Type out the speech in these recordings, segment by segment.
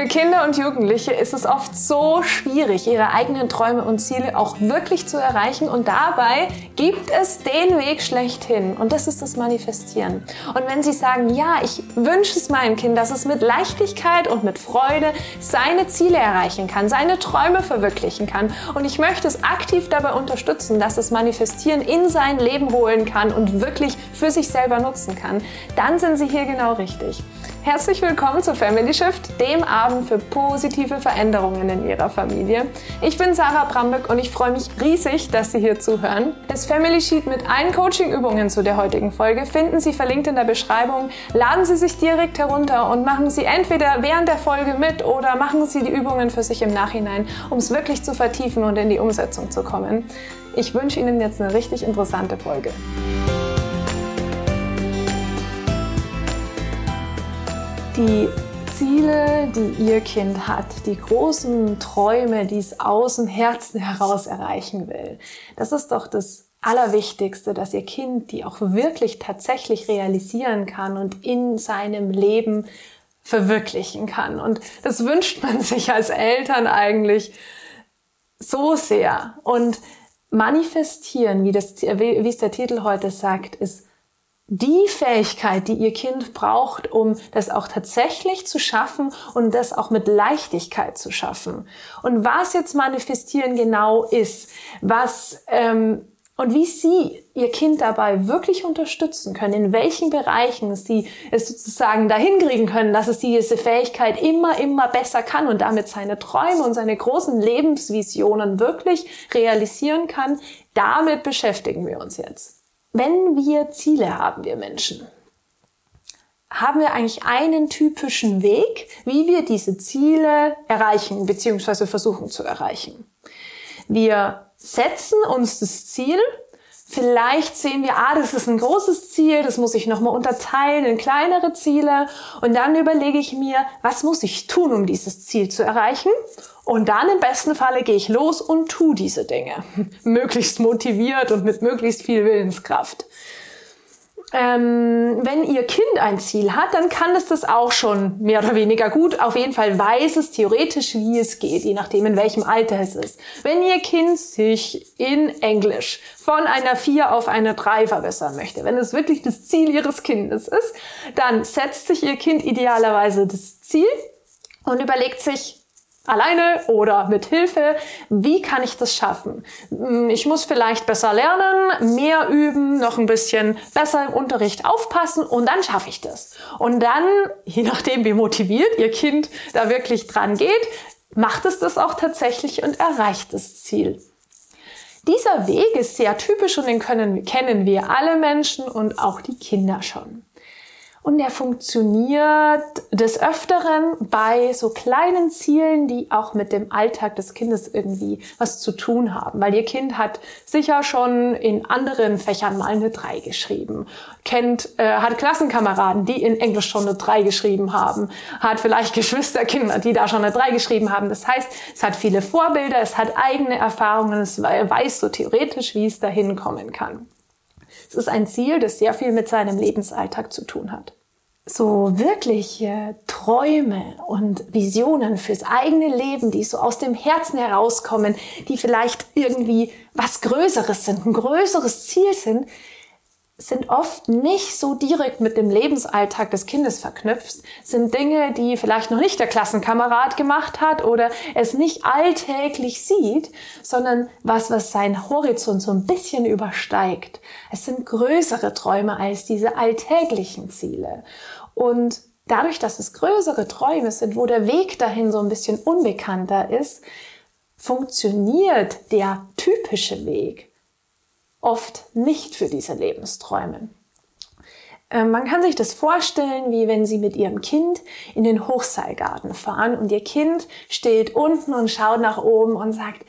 Für Kinder und Jugendliche ist es oft so schwierig, ihre eigenen Träume und Ziele auch wirklich zu erreichen und dabei gibt es den Weg schlechthin und das ist das Manifestieren. Und wenn Sie sagen, ja, ich wünsche es meinem Kind, dass es mit Leichtigkeit und mit Freude seine Ziele erreichen kann, seine Träume verwirklichen kann und ich möchte es aktiv dabei unterstützen, dass es Manifestieren in sein Leben holen kann und wirklich für sich selber nutzen kann, dann sind Sie hier genau richtig. Herzlich willkommen zu Family Shift, dem Abend für positive Veränderungen in Ihrer Familie. Ich bin Sarah Brambeck und ich freue mich riesig, dass Sie hier zuhören. Das Family Sheet mit allen Coaching-Übungen zu der heutigen Folge finden Sie verlinkt in der Beschreibung. Laden Sie sich direkt herunter und machen Sie entweder während der Folge mit oder machen Sie die Übungen für sich im Nachhinein, um es wirklich zu vertiefen und in die Umsetzung zu kommen. Ich wünsche Ihnen jetzt eine richtig interessante Folge. Die Ziele, die Ihr Kind hat, die großen Träume, die es aus dem Herzen heraus erreichen will. Das ist doch das Allerwichtigste, dass Ihr Kind die auch wirklich tatsächlich realisieren kann und in seinem Leben verwirklichen kann. Und das wünscht man sich als Eltern eigentlich so sehr. Und manifestieren, wie, das, wie es der Titel heute sagt, ist die Fähigkeit, die ihr Kind braucht, um das auch tatsächlich zu schaffen und das auch mit Leichtigkeit zu schaffen. Und was jetzt manifestieren genau ist, was ähm, und wie Sie Ihr Kind dabei wirklich unterstützen können, in welchen Bereichen Sie es sozusagen dahin kriegen können, dass es diese Fähigkeit immer, immer besser kann und damit seine Träume und seine großen Lebensvisionen wirklich realisieren kann, damit beschäftigen wir uns jetzt. Wenn wir Ziele haben, wir Menschen, haben wir eigentlich einen typischen Weg, wie wir diese Ziele erreichen bzw. versuchen zu erreichen. Wir setzen uns das Ziel, Vielleicht sehen wir, ah, das ist ein großes Ziel, das muss ich nochmal unterteilen in kleinere Ziele. Und dann überlege ich mir, was muss ich tun, um dieses Ziel zu erreichen? Und dann im besten Falle gehe ich los und tu diese Dinge. möglichst motiviert und mit möglichst viel Willenskraft. Ähm, wenn Ihr Kind ein Ziel hat, dann kann es das auch schon mehr oder weniger gut. Auf jeden Fall weiß es theoretisch, wie es geht, je nachdem, in welchem Alter es ist. Wenn Ihr Kind sich in Englisch von einer 4 auf eine 3 verbessern möchte, wenn es wirklich das Ziel Ihres Kindes ist, dann setzt sich Ihr Kind idealerweise das Ziel und überlegt sich, alleine oder mit Hilfe. Wie kann ich das schaffen? Hm, ich muss vielleicht besser lernen, mehr üben, noch ein bisschen besser im Unterricht aufpassen und dann schaffe ich das. Und dann, je nachdem, wie motiviert Ihr Kind da wirklich dran geht, macht es das auch tatsächlich und erreicht das Ziel. Dieser Weg ist sehr typisch und den können, kennen wir alle Menschen und auch die Kinder schon. Und er funktioniert des Öfteren bei so kleinen Zielen, die auch mit dem Alltag des Kindes irgendwie was zu tun haben. Weil ihr Kind hat sicher schon in anderen Fächern mal eine 3 geschrieben, kennt, äh, hat Klassenkameraden, die in Englisch schon eine 3 geschrieben haben, hat vielleicht Geschwisterkinder, die da schon eine 3 geschrieben haben. Das heißt, es hat viele Vorbilder, es hat eigene Erfahrungen, es weiß so theoretisch, wie es dahin kommen kann. Es ist ein Ziel, das sehr viel mit seinem Lebensalltag zu tun hat. So wirkliche Träume und Visionen fürs eigene Leben, die so aus dem Herzen herauskommen, die vielleicht irgendwie was Größeres sind, ein größeres Ziel sind, sind oft nicht so direkt mit dem Lebensalltag des Kindes verknüpft, sind Dinge, die vielleicht noch nicht der Klassenkamerad gemacht hat oder es nicht alltäglich sieht, sondern was, was seinen Horizont so ein bisschen übersteigt. Es sind größere Träume als diese alltäglichen Ziele. Und dadurch, dass es größere Träume sind, wo der Weg dahin so ein bisschen unbekannter ist, funktioniert der typische Weg oft nicht für diese Lebensträume. Ähm, man kann sich das vorstellen, wie wenn Sie mit Ihrem Kind in den Hochseilgarten fahren und Ihr Kind steht unten und schaut nach oben und sagt,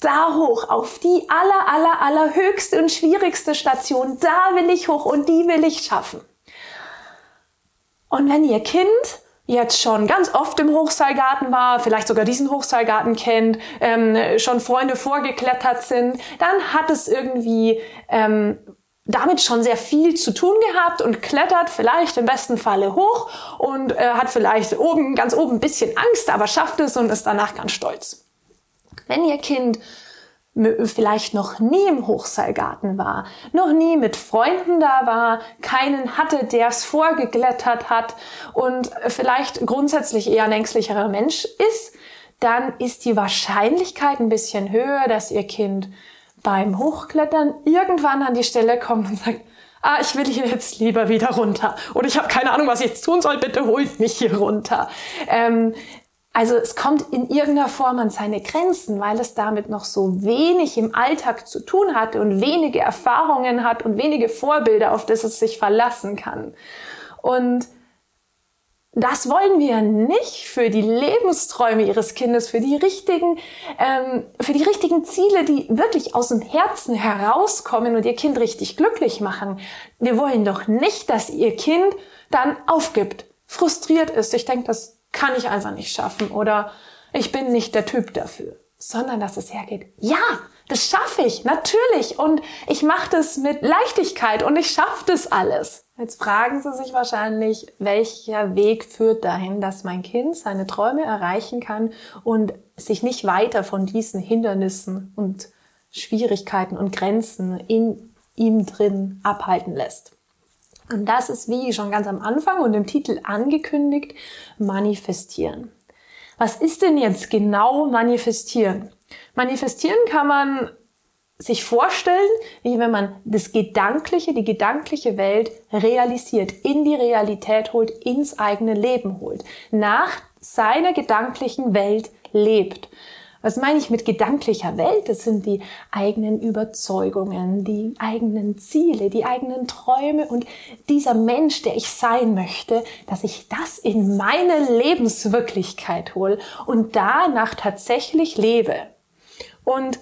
da hoch, auf die aller, aller, aller höchste und schwierigste Station, da will ich hoch und die will ich schaffen. Und wenn Ihr Kind jetzt schon ganz oft im Hochseilgarten war, vielleicht sogar diesen Hochseilgarten kennt, ähm, schon Freunde vorgeklettert sind, dann hat es irgendwie ähm, damit schon sehr viel zu tun gehabt und klettert vielleicht im besten Falle hoch und äh, hat vielleicht oben, ganz oben ein bisschen Angst, aber schafft es und ist danach ganz stolz. Wenn Ihr Kind vielleicht noch nie im Hochseilgarten war, noch nie mit Freunden da war, keinen hatte, der es vorgeklettert hat und vielleicht grundsätzlich eher ein ängstlicherer Mensch ist, dann ist die Wahrscheinlichkeit ein bisschen höher, dass Ihr Kind beim Hochklettern irgendwann an die Stelle kommt und sagt, ah, ich will hier jetzt lieber wieder runter. Oder ich habe keine Ahnung, was ich jetzt tun soll, bitte holt mich hier runter. Ähm, also es kommt in irgendeiner Form an seine Grenzen, weil es damit noch so wenig im Alltag zu tun hat und wenige Erfahrungen hat und wenige Vorbilder, auf das es sich verlassen kann. Und das wollen wir nicht für die Lebensträume ihres Kindes, für die richtigen, ähm, für die richtigen Ziele, die wirklich aus dem Herzen herauskommen und ihr Kind richtig glücklich machen. Wir wollen doch nicht, dass ihr Kind dann aufgibt, frustriert ist. Ich denke, das kann ich einfach nicht schaffen oder ich bin nicht der Typ dafür, sondern dass es hergeht. Ja, das schaffe ich, natürlich. Und ich mache das mit Leichtigkeit und ich schaffe das alles. Jetzt fragen Sie sich wahrscheinlich, welcher Weg führt dahin, dass mein Kind seine Träume erreichen kann und sich nicht weiter von diesen Hindernissen und Schwierigkeiten und Grenzen in ihm drin abhalten lässt. Und das ist, wie schon ganz am Anfang und im Titel angekündigt, manifestieren. Was ist denn jetzt genau manifestieren? Manifestieren kann man sich vorstellen, wie wenn man das Gedankliche, die gedankliche Welt realisiert, in die Realität holt, ins eigene Leben holt, nach seiner gedanklichen Welt lebt. Was meine ich mit gedanklicher Welt? Das sind die eigenen Überzeugungen, die eigenen Ziele, die eigenen Träume und dieser Mensch, der ich sein möchte, dass ich das in meine Lebenswirklichkeit hole und danach tatsächlich lebe. Und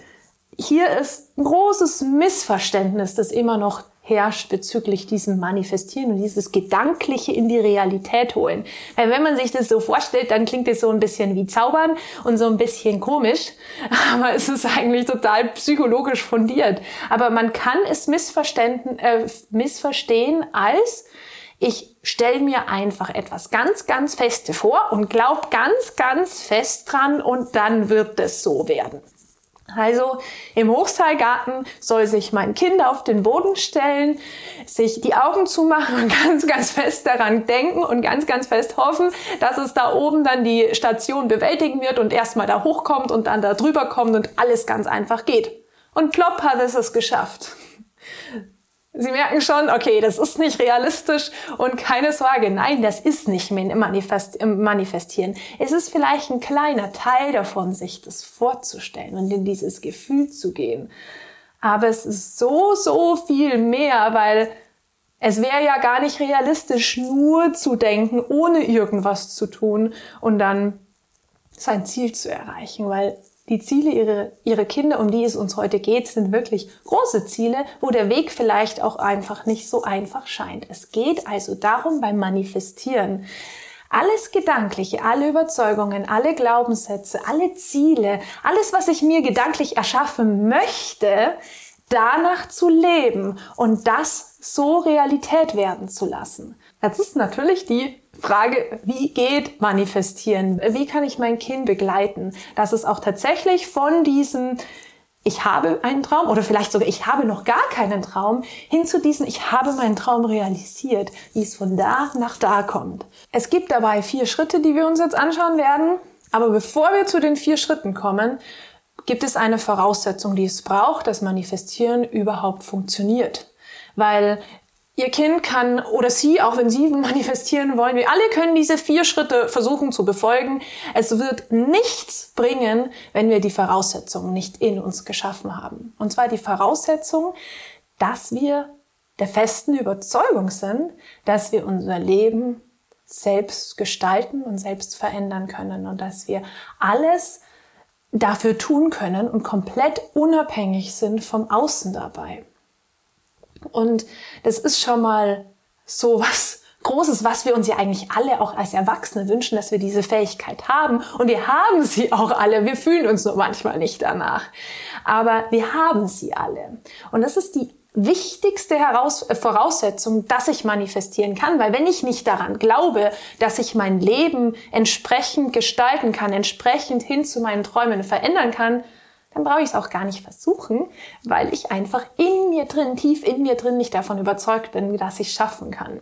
hier ist ein großes Missverständnis, das immer noch herrscht bezüglich diesem Manifestieren und dieses Gedankliche in die Realität holen. Weil wenn man sich das so vorstellt, dann klingt es so ein bisschen wie Zaubern und so ein bisschen komisch, aber es ist eigentlich total psychologisch fundiert. Aber man kann es äh, missverstehen als ich stelle mir einfach etwas ganz, ganz Feste vor und glaube ganz, ganz fest dran und dann wird es so werden. Also im Hochseilgarten soll sich mein Kind auf den Boden stellen, sich die Augen zumachen und ganz, ganz fest daran denken und ganz, ganz fest hoffen, dass es da oben dann die Station bewältigen wird und erstmal da hochkommt und dann da drüber kommt und alles ganz einfach geht. Und plopp hat es es geschafft. Sie merken schon, okay, das ist nicht realistisch und keine Sorge, nein, das ist nicht Manifest, manifestieren. Es ist vielleicht ein kleiner Teil davon, sich das vorzustellen und in dieses Gefühl zu gehen. Aber es ist so, so viel mehr, weil es wäre ja gar nicht realistisch, nur zu denken, ohne irgendwas zu tun und dann sein Ziel zu erreichen, weil die Ziele ihrer, ihre Kinder, um die es uns heute geht, sind wirklich große Ziele, wo der Weg vielleicht auch einfach nicht so einfach scheint. Es geht also darum beim Manifestieren, alles Gedankliche, alle Überzeugungen, alle Glaubenssätze, alle Ziele, alles, was ich mir gedanklich erschaffen möchte, danach zu leben und das so Realität werden zu lassen. Das ist natürlich die Frage, wie geht manifestieren? Wie kann ich mein Kind begleiten? Dass es auch tatsächlich von diesem ich habe einen Traum oder vielleicht sogar ich habe noch gar keinen Traum hin zu diesem ich habe meinen Traum realisiert, wie es von da nach da kommt. Es gibt dabei vier Schritte, die wir uns jetzt anschauen werden. Aber bevor wir zu den vier Schritten kommen, gibt es eine Voraussetzung, die es braucht, dass Manifestieren überhaupt funktioniert. Weil Ihr Kind kann oder Sie, auch wenn Sie manifestieren wollen, wir alle können diese vier Schritte versuchen zu befolgen. Es wird nichts bringen, wenn wir die Voraussetzungen nicht in uns geschaffen haben. Und zwar die Voraussetzung, dass wir der festen Überzeugung sind, dass wir unser Leben selbst gestalten und selbst verändern können und dass wir alles dafür tun können und komplett unabhängig sind vom Außen dabei. Und das ist schon mal so was Großes, was wir uns ja eigentlich alle auch als Erwachsene wünschen, dass wir diese Fähigkeit haben. Und wir haben sie auch alle. Wir fühlen uns nur manchmal nicht danach. Aber wir haben sie alle. Und das ist die wichtigste Heraus Voraussetzung, dass ich manifestieren kann, weil wenn ich nicht daran glaube, dass ich mein Leben entsprechend gestalten kann, entsprechend hin zu meinen Träumen verändern kann, dann brauche ich es auch gar nicht versuchen, weil ich einfach in mir drin, tief in mir drin nicht davon überzeugt bin, dass ich schaffen kann.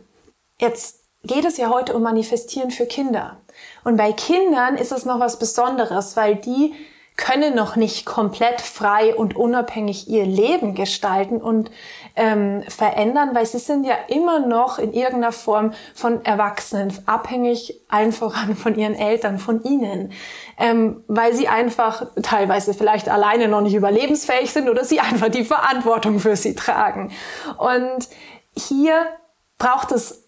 Jetzt geht es ja heute um Manifestieren für Kinder. Und bei Kindern ist es noch was Besonderes, weil die können noch nicht komplett frei und unabhängig ihr Leben gestalten und ähm, verändern, weil sie sind ja immer noch in irgendeiner Form von Erwachsenen abhängig, allen voran von ihren Eltern, von ihnen, ähm, weil sie einfach teilweise vielleicht alleine noch nicht überlebensfähig sind oder sie einfach die Verantwortung für sie tragen. Und hier braucht es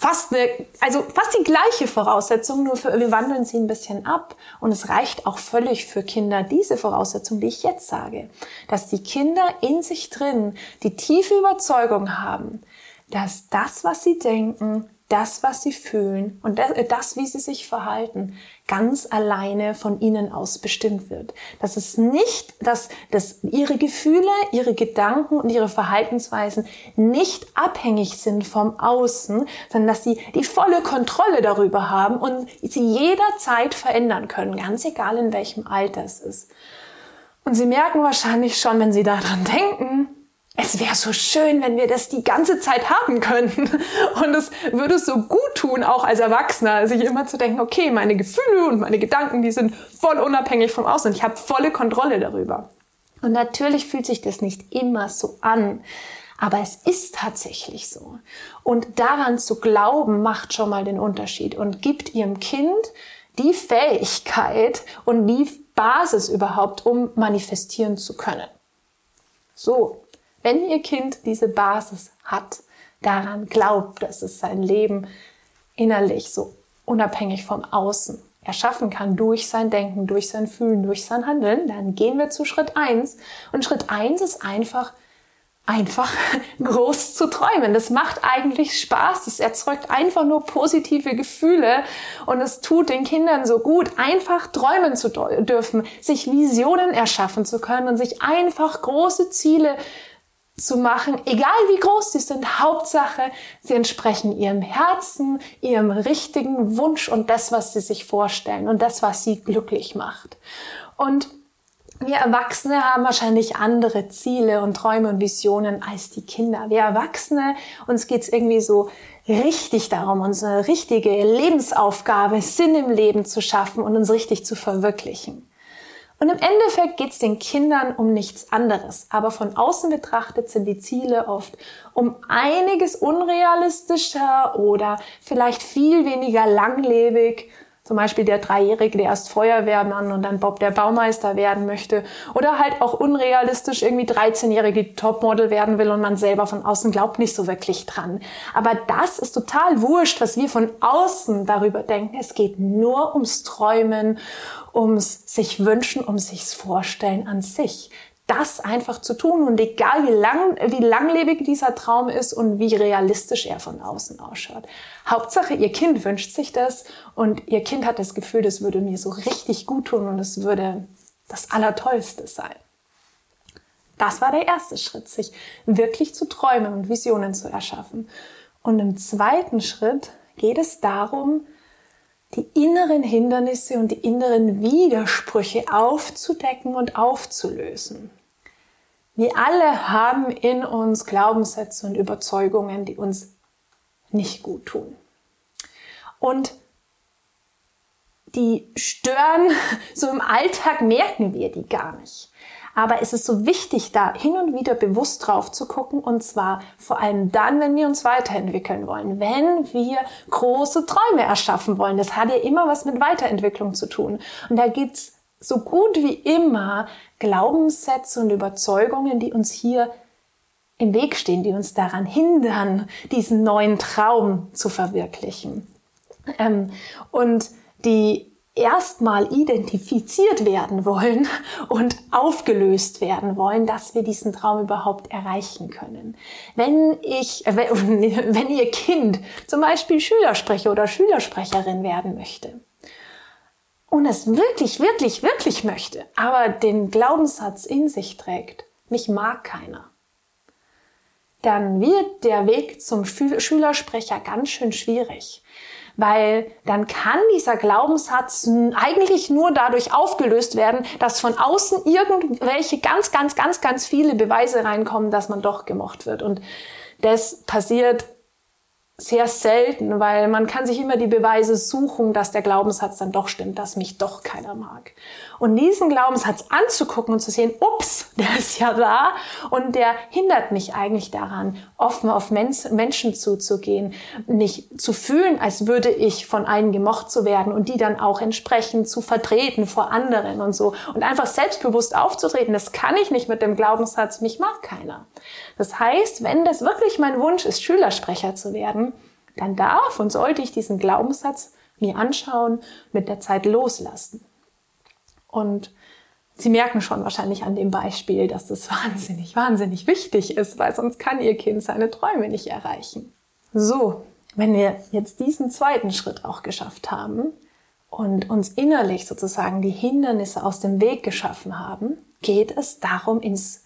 fast eine, also fast die gleiche Voraussetzung, nur für, wir wandeln sie ein bisschen ab. Und es reicht auch völlig für Kinder diese Voraussetzung, die ich jetzt sage, dass die Kinder in sich drin die tiefe Überzeugung haben, dass das, was sie denken, das, was sie fühlen und das, äh, das, wie sie sich verhalten, ganz alleine von ihnen aus bestimmt wird. Das ist nicht, dass, dass ihre Gefühle, ihre Gedanken und ihre Verhaltensweisen nicht abhängig sind vom Außen, sondern dass sie die volle Kontrolle darüber haben und sie jederzeit verändern können, ganz egal in welchem Alter es ist. Und sie merken wahrscheinlich schon, wenn sie daran denken, es wäre so schön, wenn wir das die ganze Zeit haben könnten. Und es würde so gut tun, auch als Erwachsener, sich immer zu denken, okay, meine Gefühle und meine Gedanken, die sind voll unabhängig vom Außen. Ich habe volle Kontrolle darüber. Und natürlich fühlt sich das nicht immer so an. Aber es ist tatsächlich so. Und daran zu glauben, macht schon mal den Unterschied und gibt ihrem Kind die Fähigkeit und die Basis überhaupt, um manifestieren zu können. So, wenn Ihr Kind diese Basis hat, daran glaubt, dass es sein Leben innerlich so unabhängig vom Außen erschaffen kann durch sein Denken, durch sein Fühlen, durch sein Handeln, dann gehen wir zu Schritt eins. Und Schritt eins ist einfach, einfach groß zu träumen. Das macht eigentlich Spaß. Das erzeugt einfach nur positive Gefühle und es tut den Kindern so gut, einfach träumen zu dürfen, sich Visionen erschaffen zu können und sich einfach große Ziele zu machen, egal wie groß sie sind. Hauptsache, sie entsprechen ihrem Herzen, ihrem richtigen Wunsch und das, was sie sich vorstellen und das, was sie glücklich macht. Und wir Erwachsene haben wahrscheinlich andere Ziele und Träume und Visionen als die Kinder. Wir Erwachsene, uns geht's irgendwie so richtig darum, unsere richtige Lebensaufgabe, Sinn im Leben zu schaffen und uns richtig zu verwirklichen. Und im Endeffekt geht es den Kindern um nichts anderes. Aber von außen betrachtet sind die Ziele oft um einiges unrealistischer oder vielleicht viel weniger langlebig zum Beispiel der Dreijährige, der erst Feuerwehrmann und dann Bob der Baumeister werden möchte. Oder halt auch unrealistisch irgendwie 13-Jährige Topmodel werden will und man selber von außen glaubt nicht so wirklich dran. Aber das ist total wurscht, was wir von außen darüber denken. Es geht nur ums Träumen, ums sich wünschen, um sich's vorstellen an sich das einfach zu tun und egal wie lang, wie langlebig dieser Traum ist und wie realistisch er von außen ausschaut. Hauptsache, ihr Kind wünscht sich das und ihr Kind hat das Gefühl, das würde mir so richtig gut tun und es würde das Allertollste sein. Das war der erste Schritt, sich wirklich zu träumen und Visionen zu erschaffen. Und im zweiten Schritt geht es darum, die inneren Hindernisse und die inneren Widersprüche aufzudecken und aufzulösen. Wir alle haben in uns Glaubenssätze und Überzeugungen, die uns nicht gut tun. Und die stören, so im Alltag merken wir die gar nicht. Aber es ist so wichtig, da hin und wieder bewusst drauf zu gucken und zwar vor allem dann, wenn wir uns weiterentwickeln wollen, wenn wir große Träume erschaffen wollen. Das hat ja immer was mit Weiterentwicklung zu tun. Und da gibt's so gut wie immer Glaubenssätze und Überzeugungen, die uns hier im Weg stehen, die uns daran hindern, diesen neuen Traum zu verwirklichen. Ähm, und die erstmal identifiziert werden wollen und aufgelöst werden wollen, dass wir diesen Traum überhaupt erreichen können. Wenn ich, äh, wenn Ihr Kind zum Beispiel Schülersprecher oder Schülersprecherin werden möchte, und es wirklich, wirklich, wirklich möchte, aber den Glaubenssatz in sich trägt, mich mag keiner, dann wird der Weg zum Schülersprecher ganz schön schwierig. Weil dann kann dieser Glaubenssatz eigentlich nur dadurch aufgelöst werden, dass von außen irgendwelche ganz, ganz, ganz, ganz viele Beweise reinkommen, dass man doch gemocht wird. Und das passiert sehr selten, weil man kann sich immer die Beweise suchen, dass der Glaubenssatz dann doch stimmt, dass mich doch keiner mag. Und diesen Glaubenssatz anzugucken und zu sehen, ups, der ist ja da und der hindert mich eigentlich daran, offen auf Menschen zuzugehen, nicht zu fühlen, als würde ich von einem gemocht zu werden und die dann auch entsprechend zu vertreten vor anderen und so und einfach selbstbewusst aufzutreten. Das kann ich nicht mit dem Glaubenssatz, mich mag keiner. Das heißt, wenn das wirklich mein Wunsch ist, Schülersprecher zu werden, dann darf und sollte ich diesen Glaubenssatz mir anschauen, mit der Zeit loslassen. Und Sie merken schon wahrscheinlich an dem Beispiel, dass das wahnsinnig, wahnsinnig wichtig ist, weil sonst kann Ihr Kind seine Träume nicht erreichen. So, wenn wir jetzt diesen zweiten Schritt auch geschafft haben und uns innerlich sozusagen die Hindernisse aus dem Weg geschaffen haben, geht es darum, ins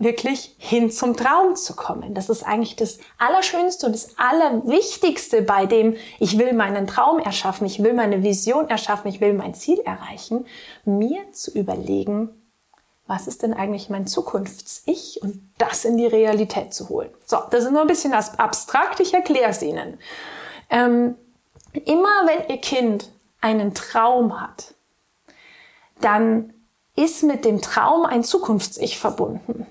wirklich hin zum Traum zu kommen. Das ist eigentlich das Allerschönste und das Allerwichtigste bei dem, ich will meinen Traum erschaffen, ich will meine Vision erschaffen, ich will mein Ziel erreichen, mir zu überlegen, was ist denn eigentlich mein Zukunfts-Ich und das in die Realität zu holen. So, das ist nur ein bisschen abstrakt, ich erkläre es Ihnen. Ähm, immer wenn Ihr Kind einen Traum hat, dann ist mit dem Traum ein Zukunfts-Ich verbunden.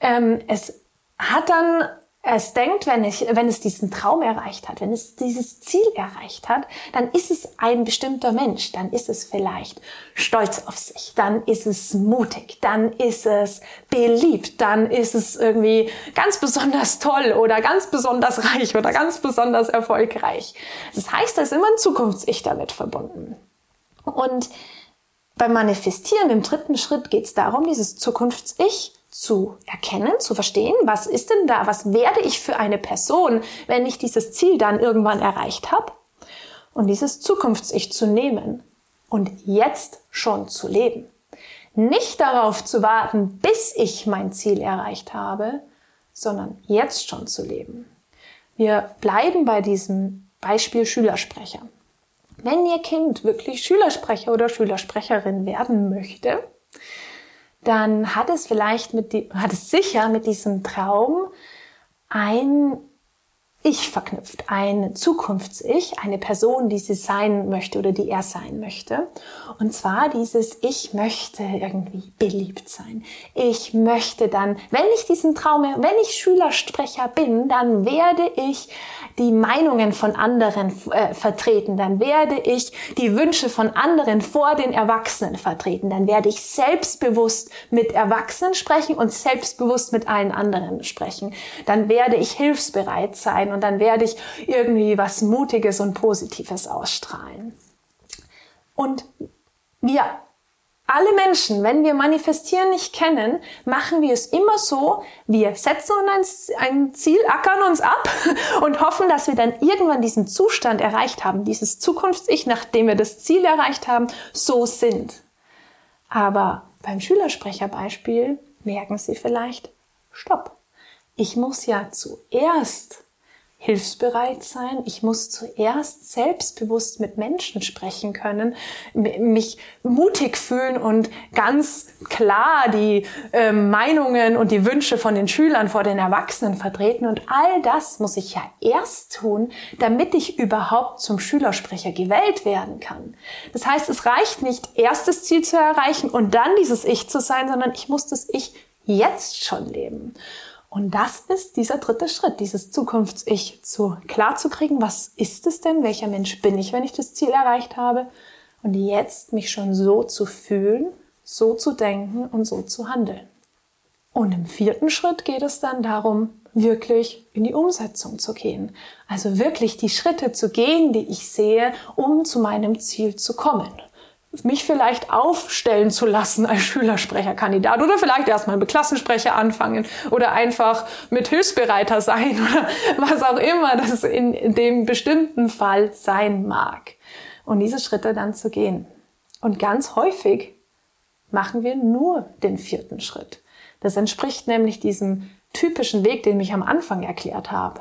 Ähm, es hat dann, es denkt, wenn, ich, wenn es diesen Traum erreicht hat, wenn es dieses Ziel erreicht hat, dann ist es ein bestimmter Mensch, dann ist es vielleicht stolz auf sich, dann ist es mutig, dann ist es beliebt, dann ist es irgendwie ganz besonders toll oder ganz besonders reich oder ganz besonders erfolgreich. Das heißt, da ist immer ein Zukunfts-Ich damit verbunden. Und beim Manifestieren im dritten Schritt geht es darum, dieses Zukunfts-Ich zu erkennen, zu verstehen, was ist denn da, was werde ich für eine Person, wenn ich dieses Ziel dann irgendwann erreicht habe und dieses Zukunfts-Ich zu nehmen und jetzt schon zu leben. Nicht darauf zu warten, bis ich mein Ziel erreicht habe, sondern jetzt schon zu leben. Wir bleiben bei diesem Beispiel Schülersprecher. Wenn Ihr Kind wirklich Schülersprecher oder Schülersprecherin werden möchte, dann hat es vielleicht mit die, hat es sicher mit diesem Traum ein ich verknüpft, ein Zukunfts-Ich, eine Person, die sie sein möchte oder die er sein möchte. Und zwar dieses Ich möchte irgendwie beliebt sein. Ich möchte dann, wenn ich diesen Traum, wenn ich Schülersprecher bin, dann werde ich die Meinungen von anderen äh, vertreten, dann werde ich die Wünsche von anderen vor den Erwachsenen vertreten, dann werde ich selbstbewusst mit Erwachsenen sprechen und selbstbewusst mit allen anderen sprechen. Dann werde ich hilfsbereit und dann werde ich irgendwie was Mutiges und Positives ausstrahlen. Und wir alle Menschen, wenn wir Manifestieren nicht kennen, machen wir es immer so, wir setzen uns ein Ziel, ackern uns ab und hoffen, dass wir dann irgendwann diesen Zustand erreicht haben, dieses Zukunfts-Ich, nachdem wir das Ziel erreicht haben, so sind. Aber beim Schülersprecherbeispiel merken Sie vielleicht, stopp. Ich muss ja zuerst hilfsbereit sein. Ich muss zuerst selbstbewusst mit Menschen sprechen können, mich mutig fühlen und ganz klar die äh, Meinungen und die Wünsche von den Schülern vor den Erwachsenen vertreten. Und all das muss ich ja erst tun, damit ich überhaupt zum Schülersprecher gewählt werden kann. Das heißt, es reicht nicht, erst das Ziel zu erreichen und dann dieses Ich zu sein, sondern ich muss das Ich jetzt schon leben. Und das ist dieser dritte Schritt, dieses Zukunfts-Ich zu klar zu kriegen, was ist es denn, welcher Mensch bin ich, wenn ich das Ziel erreicht habe und jetzt mich schon so zu fühlen, so zu denken und so zu handeln. Und im vierten Schritt geht es dann darum, wirklich in die Umsetzung zu gehen. Also wirklich die Schritte zu gehen, die ich sehe, um zu meinem Ziel zu kommen mich vielleicht aufstellen zu lassen als Schülersprecherkandidat oder vielleicht erstmal mit Klassensprecher anfangen oder einfach mit Hilfsbereiter sein oder was auch immer das in dem bestimmten Fall sein mag. Und diese Schritte dann zu gehen. Und ganz häufig machen wir nur den vierten Schritt. Das entspricht nämlich diesem typischen Weg, den ich am Anfang erklärt habe.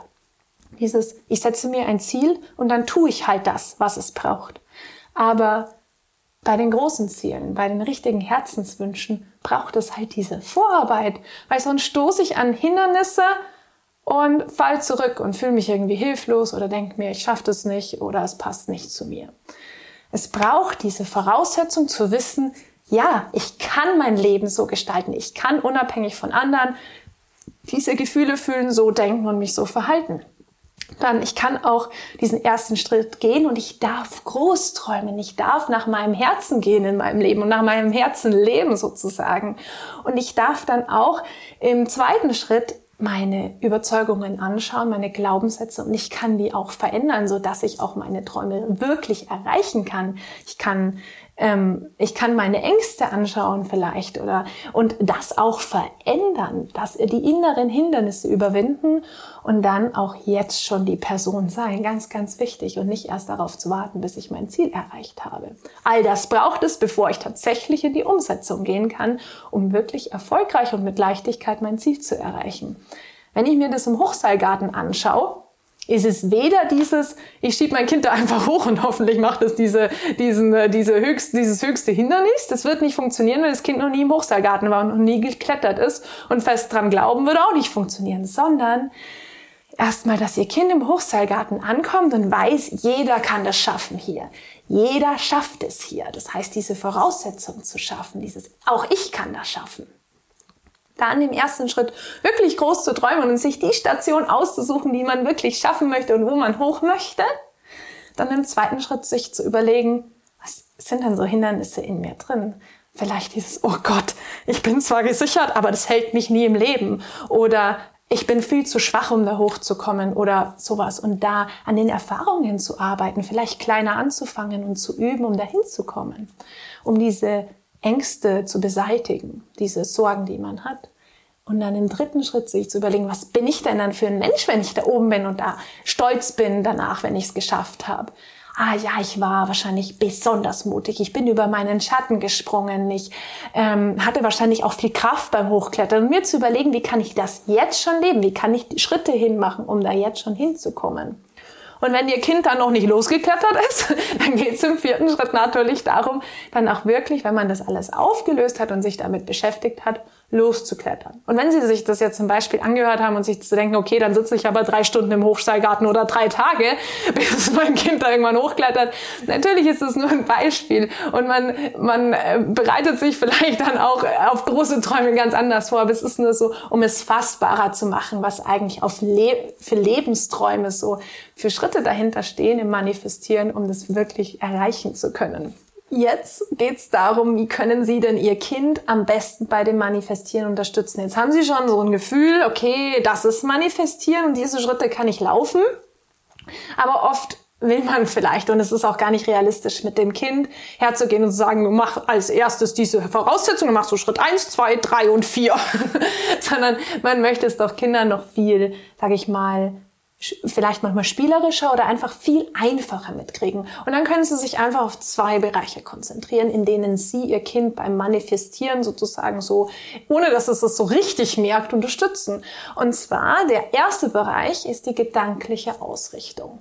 Dieses, ich setze mir ein Ziel und dann tue ich halt das, was es braucht. Aber bei den großen Zielen, bei den richtigen Herzenswünschen braucht es halt diese Vorarbeit, weil sonst stoße ich an Hindernisse und fall zurück und fühle mich irgendwie hilflos oder denke mir, ich schaffe das nicht oder es passt nicht zu mir. Es braucht diese Voraussetzung zu wissen, ja, ich kann mein Leben so gestalten, ich kann unabhängig von anderen diese Gefühle fühlen, so denken und mich so verhalten dann ich kann auch diesen ersten Schritt gehen und ich darf groß träumen. Ich darf nach meinem Herzen gehen in meinem Leben und nach meinem Herzen leben sozusagen. Und ich darf dann auch im zweiten Schritt meine Überzeugungen anschauen, meine Glaubenssätze und ich kann die auch verändern, so dass ich auch meine Träume wirklich erreichen kann. Ich kann ähm, ich kann meine Ängste anschauen vielleicht oder und das auch verändern, dass die inneren Hindernisse überwinden und dann auch jetzt schon die Person sein. Ganz, ganz wichtig und nicht erst darauf zu warten, bis ich mein Ziel erreicht habe. All das braucht es, bevor ich tatsächlich in die Umsetzung gehen kann, um wirklich erfolgreich und mit Leichtigkeit mein Ziel zu erreichen. Wenn ich mir das im Hochseilgarten anschaue, ist es weder dieses, ich schiebe mein Kind da einfach hoch und hoffentlich macht es diese, diesen, äh, diese höchst, dieses höchste Hindernis. Das wird nicht funktionieren, wenn das Kind noch nie im Hochseilgarten war und noch nie geklettert ist und fest dran glauben, wird auch nicht funktionieren, sondern erstmal, dass ihr Kind im Hochseilgarten ankommt und weiß, jeder kann das schaffen hier. Jeder schafft es hier. Das heißt, diese Voraussetzung zu schaffen, dieses, auch ich kann das schaffen dann im ersten Schritt wirklich groß zu träumen und sich die Station auszusuchen, die man wirklich schaffen möchte und wo man hoch möchte. Dann im zweiten Schritt sich zu überlegen, was sind denn so Hindernisse in mir drin? Vielleicht dieses, oh Gott, ich bin zwar gesichert, aber das hält mich nie im Leben. Oder ich bin viel zu schwach, um da hochzukommen oder sowas. Und da an den Erfahrungen zu arbeiten, vielleicht kleiner anzufangen und zu üben, um dahin zu kommen. Um diese Ängste zu beseitigen, diese Sorgen, die man hat. Und dann im dritten Schritt sich zu überlegen, was bin ich denn dann für ein Mensch, wenn ich da oben bin und da stolz bin danach, wenn ich es geschafft habe. Ah ja, ich war wahrscheinlich besonders mutig. Ich bin über meinen Schatten gesprungen. Ich ähm, hatte wahrscheinlich auch viel Kraft beim Hochklettern. Und mir zu überlegen, wie kann ich das jetzt schon leben? Wie kann ich die Schritte hinmachen, um da jetzt schon hinzukommen? Und wenn Ihr Kind dann noch nicht losgeklettert ist, dann geht es im vierten Schritt natürlich darum, dann auch wirklich, wenn man das alles aufgelöst hat und sich damit beschäftigt hat, loszuklettern. Und wenn Sie sich das jetzt zum Beispiel angehört haben und sich zu denken, okay, dann sitze ich aber drei Stunden im Hochsteilgarten oder drei Tage, bis mein Kind da irgendwann hochklettert. Natürlich ist es nur ein Beispiel und man, man äh, bereitet sich vielleicht dann auch auf große Träume ganz anders vor, aber es ist nur so, um es fassbarer zu machen, was eigentlich auf Le für Lebensträume so für Schritte dahinter stehen im Manifestieren, um das wirklich erreichen zu können. Jetzt geht's darum, wie können Sie denn Ihr Kind am besten bei dem Manifestieren unterstützen? Jetzt haben Sie schon so ein Gefühl, okay, das ist Manifestieren und diese Schritte kann ich laufen. Aber oft will man vielleicht, und es ist auch gar nicht realistisch, mit dem Kind herzugehen und zu sagen, du mach als erstes diese Voraussetzung, du machst so Schritt eins, zwei, drei und vier. Sondern man möchte es doch Kindern noch viel, sage ich mal, vielleicht manchmal spielerischer oder einfach viel einfacher mitkriegen. Und dann können Sie sich einfach auf zwei Bereiche konzentrieren, in denen Sie Ihr Kind beim Manifestieren sozusagen so, ohne dass es das so richtig merkt, unterstützen. Und zwar der erste Bereich ist die gedankliche Ausrichtung.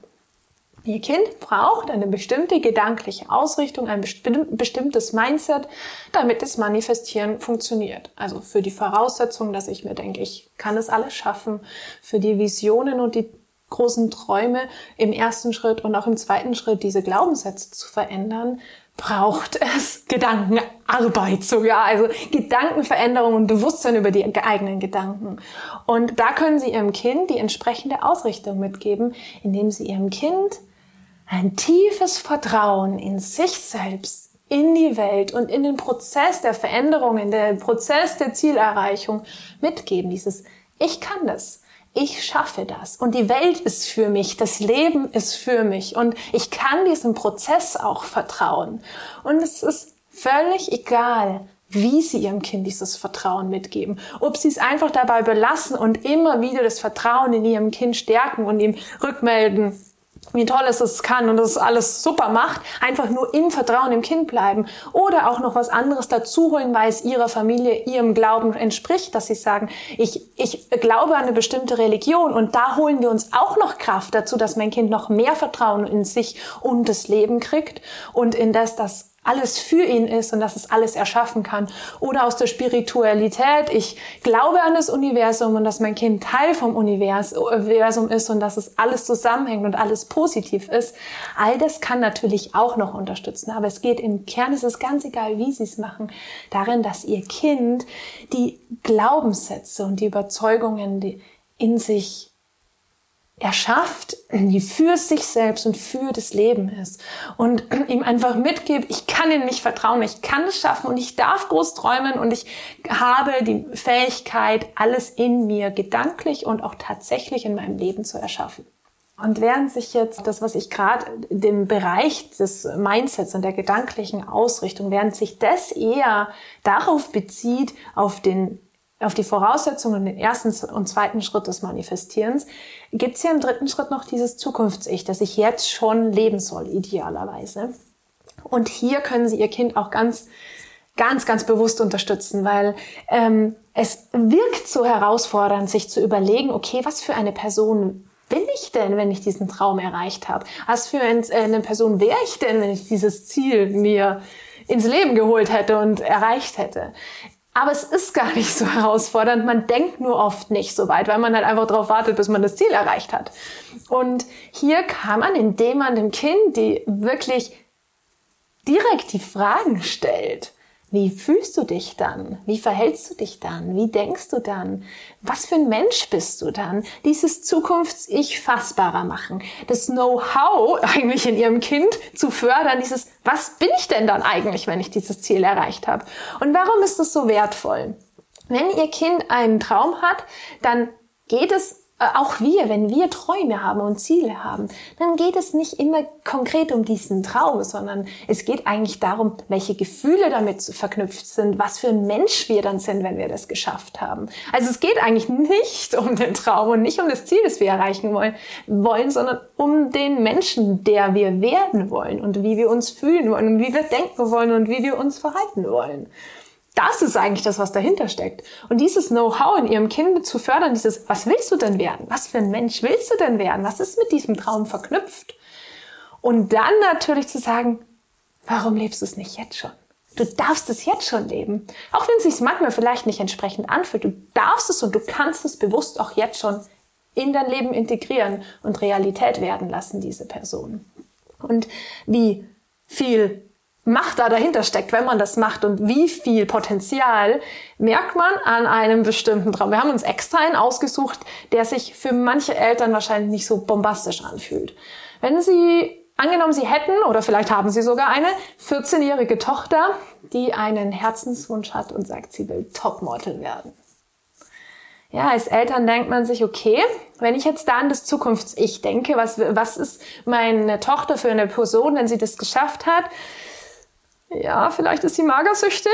Ihr Kind braucht eine bestimmte gedankliche Ausrichtung, ein bestimmtes Mindset, damit das Manifestieren funktioniert. Also für die Voraussetzung, dass ich mir denke, ich kann es alles schaffen, für die Visionen und die großen Träume im ersten Schritt und auch im zweiten Schritt diese Glaubenssätze zu verändern, braucht es Gedankenarbeit sogar, also Gedankenveränderung und Bewusstsein über die eigenen Gedanken. Und da können Sie Ihrem Kind die entsprechende Ausrichtung mitgeben, indem Sie Ihrem Kind ein tiefes Vertrauen in sich selbst, in die Welt und in den Prozess der Veränderung, in den Prozess der Zielerreichung mitgeben. Dieses Ich kann das ich schaffe das und die Welt ist für mich, das Leben ist für mich und ich kann diesem Prozess auch vertrauen. Und es ist völlig egal, wie sie ihrem Kind dieses Vertrauen mitgeben. Ob sie es einfach dabei belassen und immer wieder das Vertrauen in ihrem Kind stärken und ihm rückmelden, wie toll es es kann und es alles super macht, einfach nur im Vertrauen im Kind bleiben oder auch noch was anderes dazu holen, weil es ihrer Familie, ihrem Glauben entspricht, dass sie sagen, ich, ich glaube an eine bestimmte Religion und da holen wir uns auch noch Kraft dazu, dass mein Kind noch mehr Vertrauen in sich und das Leben kriegt und in das, das alles für ihn ist und dass es alles erschaffen kann. Oder aus der Spiritualität, ich glaube an das Universum und dass mein Kind Teil vom Universum ist und dass es alles zusammenhängt und alles positiv ist. All das kann natürlich auch noch unterstützen. Aber es geht im Kern, es ist ganz egal, wie sie es machen, darin, dass ihr Kind die Glaubenssätze und die Überzeugungen in sich erschafft, die für sich selbst und für das Leben ist und ihm einfach mitgibt, ich kann in mich vertrauen, ich kann es schaffen und ich darf groß träumen und ich habe die Fähigkeit, alles in mir gedanklich und auch tatsächlich in meinem Leben zu erschaffen. Und während sich jetzt das, was ich gerade dem Bereich des Mindsets und der gedanklichen Ausrichtung, während sich das eher darauf bezieht, auf den auf die Voraussetzungen, den ersten und zweiten Schritt des Manifestierens, gibt es ja im dritten Schritt noch dieses Zukunfts-Ich, das ich jetzt schon leben soll, idealerweise. Und hier können Sie Ihr Kind auch ganz, ganz, ganz bewusst unterstützen, weil ähm, es wirkt so herausfordernd, sich zu überlegen, okay, was für eine Person bin ich denn, wenn ich diesen Traum erreicht habe? Was für äh, eine Person wäre ich denn, wenn ich dieses Ziel mir ins Leben geholt hätte und erreicht hätte? Aber es ist gar nicht so herausfordernd. Man denkt nur oft nicht so weit, weil man halt einfach darauf wartet, bis man das Ziel erreicht hat. Und hier kann man, indem man dem Kind die wirklich direkt die Fragen stellt, wie fühlst du dich dann? Wie verhältst du dich dann? Wie denkst du dann? Was für ein Mensch bist du dann? Dieses Zukunfts-Ich fassbarer machen. Das Know-how eigentlich in ihrem Kind zu fördern. Dieses, was bin ich denn dann eigentlich, wenn ich dieses Ziel erreicht habe? Und warum ist das so wertvoll? Wenn ihr Kind einen Traum hat, dann geht es auch wir, wenn wir Träume haben und Ziele haben, dann geht es nicht immer konkret um diesen Traum, sondern es geht eigentlich darum, welche Gefühle damit verknüpft sind, was für ein Mensch wir dann sind, wenn wir das geschafft haben. Also es geht eigentlich nicht um den Traum und nicht um das Ziel, das wir erreichen wollen, wollen sondern um den Menschen, der wir werden wollen und wie wir uns fühlen wollen und wie wir denken wollen und wie wir uns verhalten wollen. Das ist eigentlich das, was dahinter steckt. Und dieses Know-how in ihrem Kind zu fördern, dieses, was willst du denn werden? Was für ein Mensch willst du denn werden? Was ist mit diesem Traum verknüpft? Und dann natürlich zu sagen, warum lebst du es nicht jetzt schon? Du darfst es jetzt schon leben. Auch wenn es sich manchmal vielleicht nicht entsprechend anfühlt. Du darfst es und du kannst es bewusst auch jetzt schon in dein Leben integrieren und Realität werden lassen, diese Person. Und wie viel Macht da dahinter steckt, wenn man das macht und wie viel Potenzial merkt man an einem bestimmten Traum. Wir haben uns extra einen ausgesucht, der sich für manche Eltern wahrscheinlich nicht so bombastisch anfühlt. Wenn Sie, angenommen Sie hätten, oder vielleicht haben Sie sogar eine 14-jährige Tochter, die einen Herzenswunsch hat und sagt, sie will Topmodel werden. Ja, als Eltern denkt man sich, okay, wenn ich jetzt da an das Zukunfts-Ich denke, was, was ist meine Tochter für eine Person, wenn sie das geschafft hat? Ja, vielleicht ist sie magersüchtig,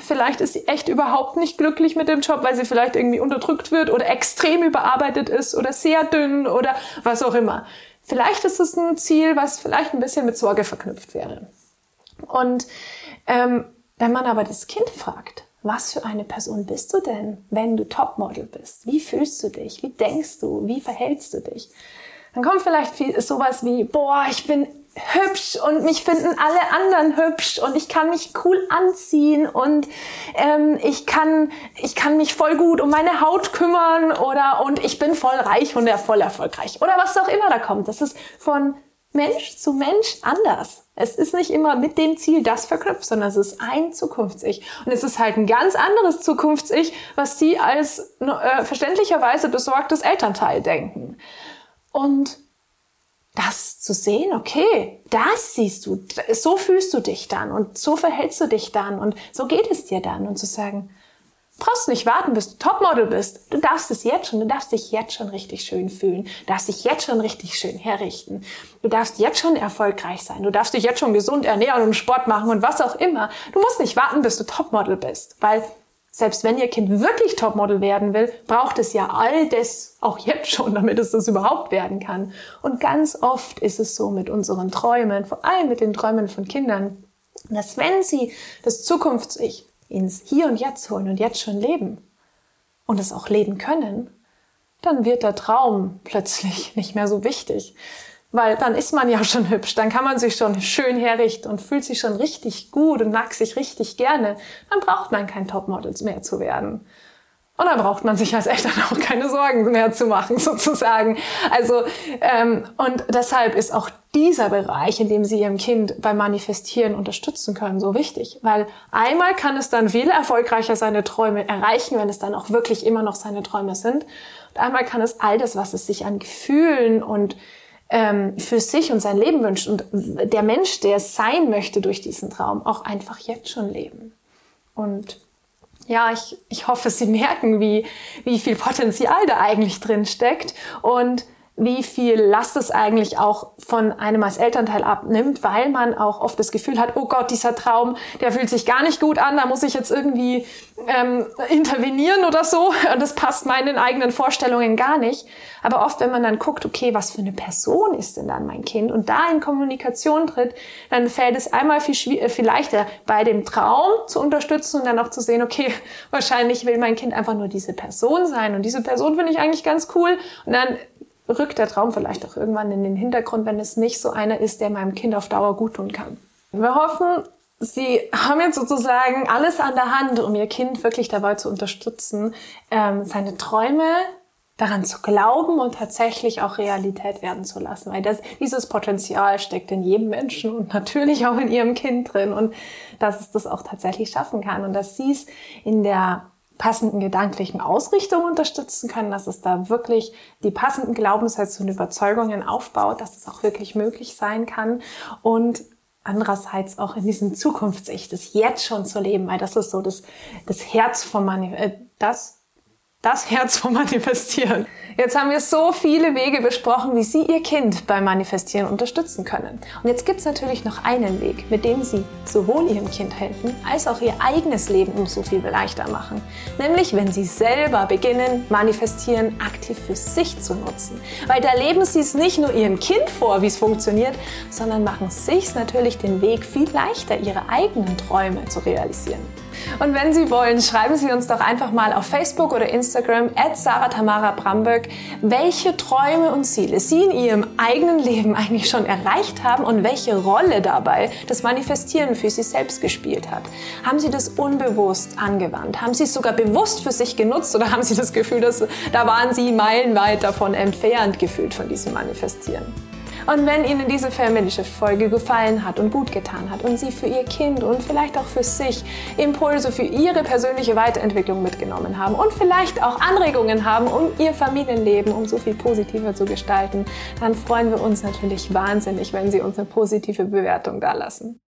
vielleicht ist sie echt überhaupt nicht glücklich mit dem Job, weil sie vielleicht irgendwie unterdrückt wird oder extrem überarbeitet ist oder sehr dünn oder was auch immer. Vielleicht ist es ein Ziel, was vielleicht ein bisschen mit Sorge verknüpft wäre. Und ähm, wenn man aber das Kind fragt, was für eine Person bist du denn, wenn du Topmodel bist? Wie fühlst du dich? Wie denkst du? Wie verhältst du dich? Dann kommt vielleicht viel, sowas wie, boah, ich bin hübsch und mich finden alle anderen hübsch und ich kann mich cool anziehen und ähm, ich kann ich kann mich voll gut um meine Haut kümmern oder und ich bin voll reich und voll erfolgreich oder was auch immer da kommt. Das ist von Mensch zu Mensch anders. Es ist nicht immer mit dem Ziel das verknüpft, sondern es ist ein Zukunfts-Ich. Und es ist halt ein ganz anderes Zukunfts-Ich, was Sie als äh, verständlicherweise besorgtes Elternteil denken. Und das zu sehen, okay, das siehst du, so fühlst du dich dann und so verhältst du dich dann und so geht es dir dann und zu sagen, brauchst nicht warten, bis du Topmodel bist. Du darfst es jetzt schon, du darfst dich jetzt schon richtig schön fühlen, du darfst dich jetzt schon richtig schön herrichten, du darfst jetzt schon erfolgreich sein, du darfst dich jetzt schon gesund ernähren und Sport machen und was auch immer. Du musst nicht warten, bis du Topmodel bist, weil selbst wenn Ihr Kind wirklich Topmodel werden will, braucht es ja all das auch jetzt schon, damit es das überhaupt werden kann. Und ganz oft ist es so mit unseren Träumen, vor allem mit den Träumen von Kindern, dass wenn sie das Zukunfts-Ich ins Hier und Jetzt holen und jetzt schon leben und es auch leben können, dann wird der Traum plötzlich nicht mehr so wichtig. Weil dann ist man ja schon hübsch, dann kann man sich schon schön herrichten und fühlt sich schon richtig gut und mag sich richtig gerne. Dann braucht man kein Topmodel mehr zu werden. Und dann braucht man sich als Eltern auch keine Sorgen mehr zu machen, sozusagen. Also, ähm, und deshalb ist auch dieser Bereich, in dem Sie Ihrem Kind beim Manifestieren unterstützen können, so wichtig. Weil einmal kann es dann viel erfolgreicher seine Träume erreichen, wenn es dann auch wirklich immer noch seine Träume sind. Und einmal kann es all das, was es sich an Gefühlen und ähm, für sich und sein Leben wünscht und der Mensch, der sein möchte durch diesen Traum, auch einfach jetzt schon leben. Und ja, ich, ich hoffe, Sie merken, wie, wie viel Potenzial da eigentlich drin steckt und wie viel Last es eigentlich auch von einem als Elternteil abnimmt, weil man auch oft das Gefühl hat, oh Gott, dieser Traum, der fühlt sich gar nicht gut an, da muss ich jetzt irgendwie ähm, intervenieren oder so. Und das passt meinen eigenen Vorstellungen gar nicht. Aber oft, wenn man dann guckt, okay, was für eine Person ist denn dann mein Kind? Und da in Kommunikation tritt, dann fällt es einmal viel, äh, viel leichter, bei dem Traum zu unterstützen und dann auch zu sehen, okay, wahrscheinlich will mein Kind einfach nur diese Person sein. Und diese Person finde ich eigentlich ganz cool. Und dann rückt der Traum vielleicht auch irgendwann in den Hintergrund, wenn es nicht so einer ist, der meinem Kind auf Dauer gut tun kann. Wir hoffen, Sie haben jetzt sozusagen alles an der Hand, um Ihr Kind wirklich dabei zu unterstützen, ähm, seine Träume daran zu glauben und tatsächlich auch Realität werden zu lassen. Weil das, dieses Potenzial steckt in jedem Menschen und natürlich auch in Ihrem Kind drin und dass es das auch tatsächlich schaffen kann und dass Sie es in der passenden gedanklichen Ausrichtung unterstützen können, dass es da wirklich die passenden Glaubenssätze und Überzeugungen aufbaut, dass es auch wirklich möglich sein kann und andererseits auch in diesem Zukunftssicht, das jetzt schon zu leben, weil das ist so das, das Herz vom Manif äh, das das Herz vom Manifestieren. Jetzt haben wir so viele Wege besprochen, wie Sie Ihr Kind beim Manifestieren unterstützen können. Und jetzt gibt es natürlich noch einen Weg, mit dem Sie sowohl Ihrem Kind helfen, als auch Ihr eigenes Leben um so viel leichter machen. Nämlich, wenn Sie selber beginnen, Manifestieren aktiv für sich zu nutzen. Weil da leben Sie es nicht nur Ihrem Kind vor, wie es funktioniert, sondern machen sich natürlich den Weg viel leichter, Ihre eigenen Träume zu realisieren. Und wenn Sie wollen, schreiben Sie uns doch einfach mal auf Facebook oder Instagram at Sarah Tamara Bramberg, welche Träume und Ziele Sie in Ihrem eigenen Leben eigentlich schon erreicht haben und welche Rolle dabei das Manifestieren für Sie selbst gespielt hat. Haben Sie das unbewusst angewandt? Haben Sie es sogar bewusst für sich genutzt oder haben Sie das Gefühl, dass da waren Sie meilenweit davon entfernt gefühlt von diesem Manifestieren? Und wenn Ihnen diese Family Folge gefallen hat und gut getan hat und Sie für Ihr Kind und vielleicht auch für sich Impulse für Ihre persönliche Weiterentwicklung mitgenommen haben und vielleicht auch Anregungen haben, um Ihr Familienleben um so viel positiver zu gestalten, dann freuen wir uns natürlich wahnsinnig, wenn Sie uns eine positive Bewertung dalassen.